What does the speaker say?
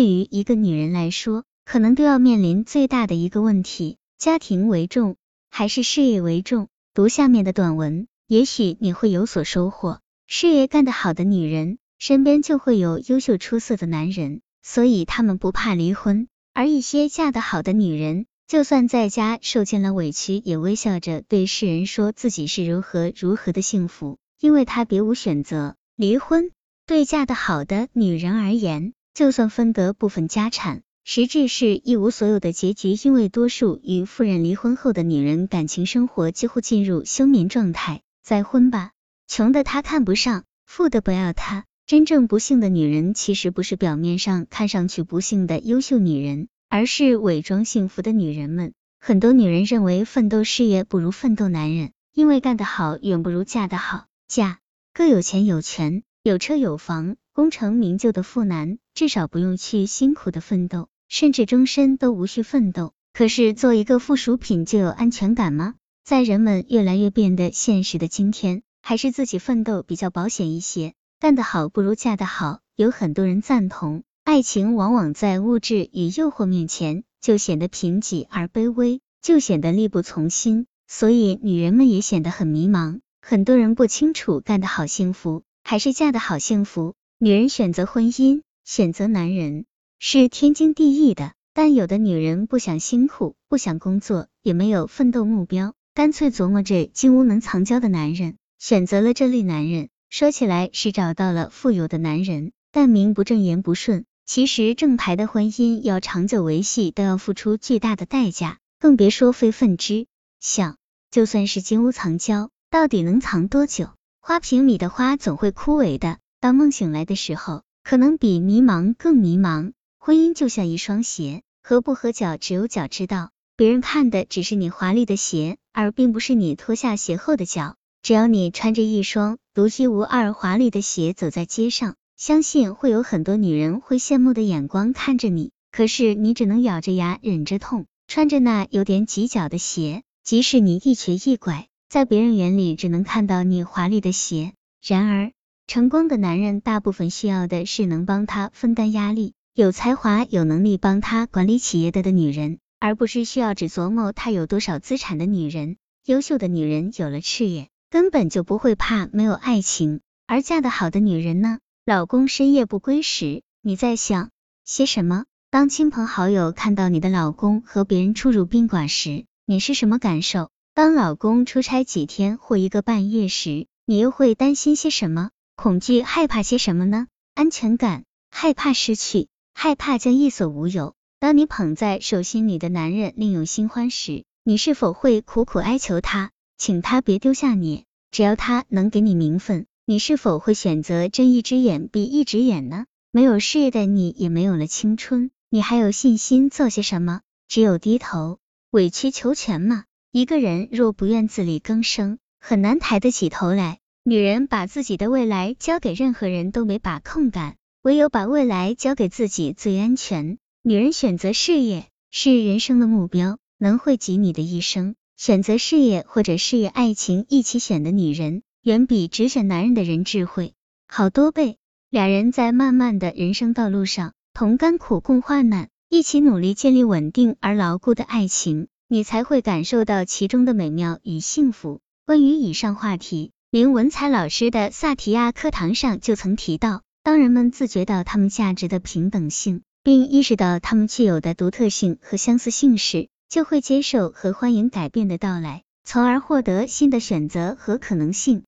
对于一个女人来说，可能都要面临最大的一个问题：家庭为重还是事业为重？读下面的短文，也许你会有所收获。事业干得好的女人，身边就会有优秀出色的男人，所以她们不怕离婚；而一些嫁得好的女人，就算在家受尽了委屈，也微笑着对世人说自己是如何如何的幸福，因为她别无选择。离婚对嫁得好的女人而言，就算分得部分家产。实质是一无所有的结局，因为多数与富人离婚后的女人感情生活几乎进入休眠状态。再婚吧，穷的他看不上，富的不要他。真正不幸的女人，其实不是表面上看上去不幸的优秀女人，而是伪装幸福的女人们。很多女人认为奋斗事业不如奋斗男人，因为干得好远不如嫁得好。嫁个有钱有权有车有房功成名就的富男，至少不用去辛苦的奋斗。甚至终身都无需奋斗，可是做一个附属品就有安全感吗？在人们越来越变得现实的今天，还是自己奋斗比较保险一些。干得好不如嫁得好，有很多人赞同。爱情往往在物质与诱惑面前，就显得贫瘠而卑微，就显得力不从心。所以女人们也显得很迷茫。很多人不清楚干得好幸福，还是嫁得好幸福。女人选择婚姻，选择男人。是天经地义的，但有的女人不想辛苦，不想工作，也没有奋斗目标，干脆琢磨着金屋能藏娇的男人，选择了这类男人。说起来是找到了富有的男人，但名不正言不顺。其实正牌的婚姻要长久维系，都要付出巨大的代价，更别说非分之想。就算是金屋藏娇，到底能藏多久？花瓶里的花总会枯萎的。当梦醒来的时候，可能比迷茫更迷茫。婚姻就像一双鞋，合不合脚只有脚知道。别人看的只是你华丽的鞋，而并不是你脱下鞋后的脚。只要你穿着一双独一无二华丽的鞋走在街上，相信会有很多女人会羡慕的眼光看着你。可是你只能咬着牙忍着痛，穿着那有点挤脚的鞋，即使你一瘸一拐，在别人眼里只能看到你华丽的鞋。然而，成功的男人大部分需要的是能帮他分担压力。有才华、有能力帮他管理企业的的女人，而不是需要只琢磨他有多少资产的女人。优秀的女人有了事业，根本就不会怕没有爱情。而嫁得好的女人呢？老公深夜不归时，你在想些什么？当亲朋好友看到你的老公和别人出入宾馆时，你是什么感受？当老公出差几天或一个半月时，你又会担心些什么？恐惧、害怕些什么呢？安全感，害怕失去。害怕将一所无有。当你捧在手心里的男人另有新欢时，你是否会苦苦哀求他，请他别丢下你？只要他能给你名分，你是否会选择睁一只眼闭一只眼呢？没有事业的你，也没有了青春，你还有信心做些什么？只有低头，委曲求全吗？一个人若不愿自力更生，很难抬得起头来。女人把自己的未来交给任何人都没把控感。唯有把未来交给自己最安全。女人选择事业是人生的目标，能惠及你的一生。选择事业或者事业爱情一起选的女人，远比只选男人的人智慧好多倍。俩人在漫漫的人生道路上，同甘苦共患难，一起努力建立稳定而牢固的爱情，你才会感受到其中的美妙与幸福。关于以上话题，林文采老师的萨提亚课堂上就曾提到。当人们自觉到他们价值的平等性，并意识到他们具有的独特性和相似性时，就会接受和欢迎改变的到来，从而获得新的选择和可能性。